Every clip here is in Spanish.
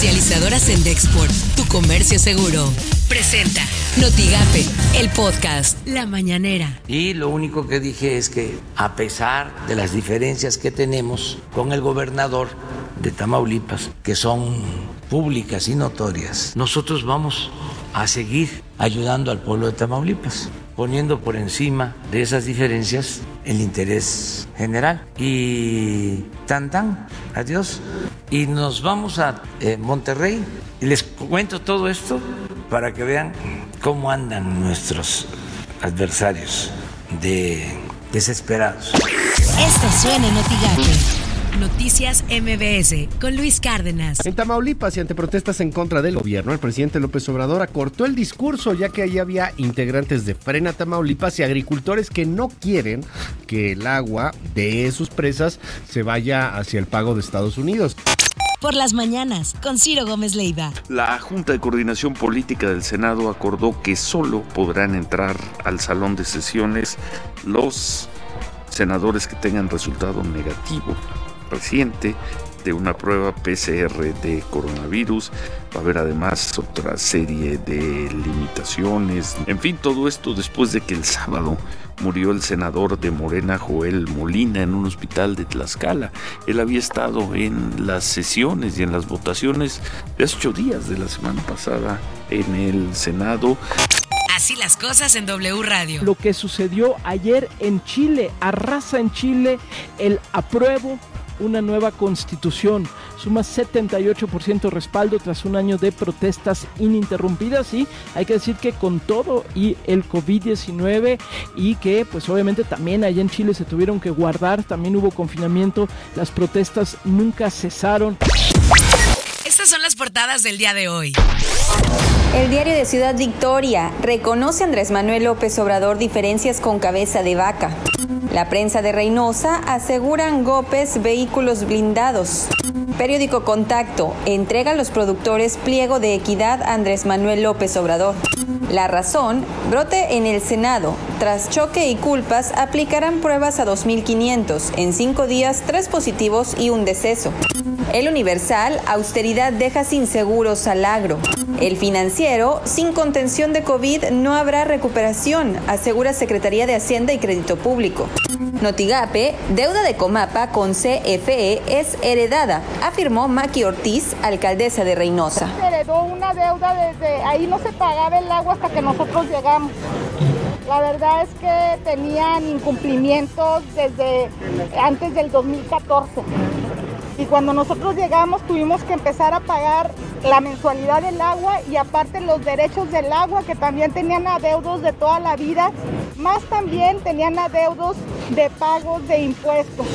Comercializadora Sendexport, tu comercio seguro. Presenta Notigape, el podcast La Mañanera. Y lo único que dije es que a pesar de las diferencias que tenemos con el gobernador de Tamaulipas, que son públicas y notorias, nosotros vamos a seguir ayudando al pueblo de Tamaulipas, poniendo por encima de esas diferencias el interés general. Y tan tan, adiós. Y nos vamos a eh, Monterrey y les cuento todo esto para que vean cómo andan nuestros adversarios de desesperados. Esto suena en Noticias MBS con Luis Cárdenas. En Tamaulipas y ante protestas en contra del gobierno, el presidente López Obrador acortó el discurso ya que allí había integrantes de Frena Tamaulipas y agricultores que no quieren que el agua de sus presas se vaya hacia el pago de Estados Unidos. Por las mañanas, con Ciro Gómez Leiva. La Junta de Coordinación Política del Senado acordó que solo podrán entrar al salón de sesiones los senadores que tengan resultado negativo reciente de una prueba PCR de coronavirus. Va a haber además otra serie de limitaciones. En fin, todo esto después de que el sábado murió el senador de Morena, Joel Molina, en un hospital de Tlaxcala. Él había estado en las sesiones y en las votaciones de hace ocho días de la semana pasada en el Senado. Así las cosas en W Radio. Lo que sucedió ayer en Chile, arrasa en Chile el apruebo una nueva constitución. Suma 78% respaldo tras un año de protestas ininterrumpidas y hay que decir que con todo y el COVID-19 y que pues obviamente también allá en Chile se tuvieron que guardar, también hubo confinamiento, las protestas nunca cesaron. Estas son las portadas del día de hoy. El diario de Ciudad Victoria reconoce a Andrés Manuel López Obrador diferencias con cabeza de vaca. La prensa de Reynosa aseguran golpes vehículos blindados. Periódico Contacto entrega a los productores pliego de equidad a Andrés Manuel López Obrador. La razón, brote en el Senado. Tras choque y culpas, aplicarán pruebas a 2.500. En cinco días, tres positivos y un deceso. El Universal, austeridad deja sin seguros al agro. El financiero, sin contención de COVID no habrá recuperación, asegura Secretaría de Hacienda y Crédito Público. Notigape, deuda de Comapa con CFE es heredada, afirmó Maki Ortiz, alcaldesa de Reynosa. Se heredó una deuda desde ahí no se pagaba el agua hasta que nosotros llegamos. La verdad es que tenían incumplimientos desde antes del 2014. Y cuando nosotros llegamos tuvimos que empezar a pagar la mensualidad del agua y aparte los derechos del agua que también tenían adeudos de toda la vida, más también tenían adeudos de pagos de impuestos.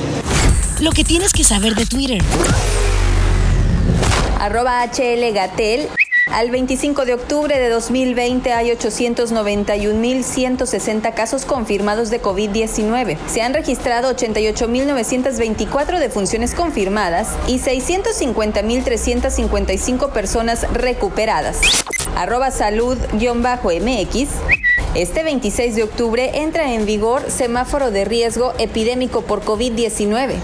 Lo que tienes que saber de Twitter. Arroba HL Gatel. Al 25 de octubre de 2020 hay 891.160 casos confirmados de COVID-19. Se han registrado 88.924 defunciones confirmadas y 650.355 personas recuperadas. Arroba salud-mx. Este 26 de octubre entra en vigor semáforo de riesgo epidémico por COVID-19.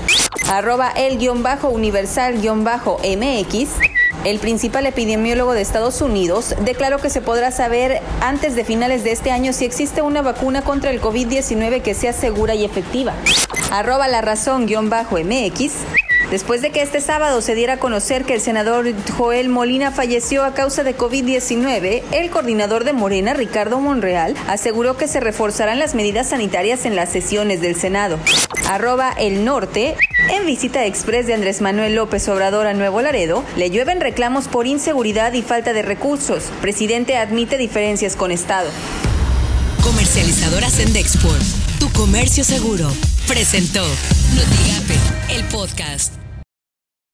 Arroba el-universal-mx. El principal epidemiólogo de Estados Unidos declaró que se podrá saber antes de finales de este año si existe una vacuna contra el COVID-19 que sea segura y efectiva. Arroba la razón-mx. Después de que este sábado se diera a conocer que el senador Joel Molina falleció a causa de COVID-19, el coordinador de Morena, Ricardo Monreal, aseguró que se reforzarán las medidas sanitarias en las sesiones del Senado. Arroba el norte. En visita express de Andrés Manuel López Obrador a Nuevo Laredo, le llueven reclamos por inseguridad y falta de recursos. Presidente admite diferencias con Estado. Comercializadora Sendexport, tu comercio seguro, presentó Notigape, el podcast.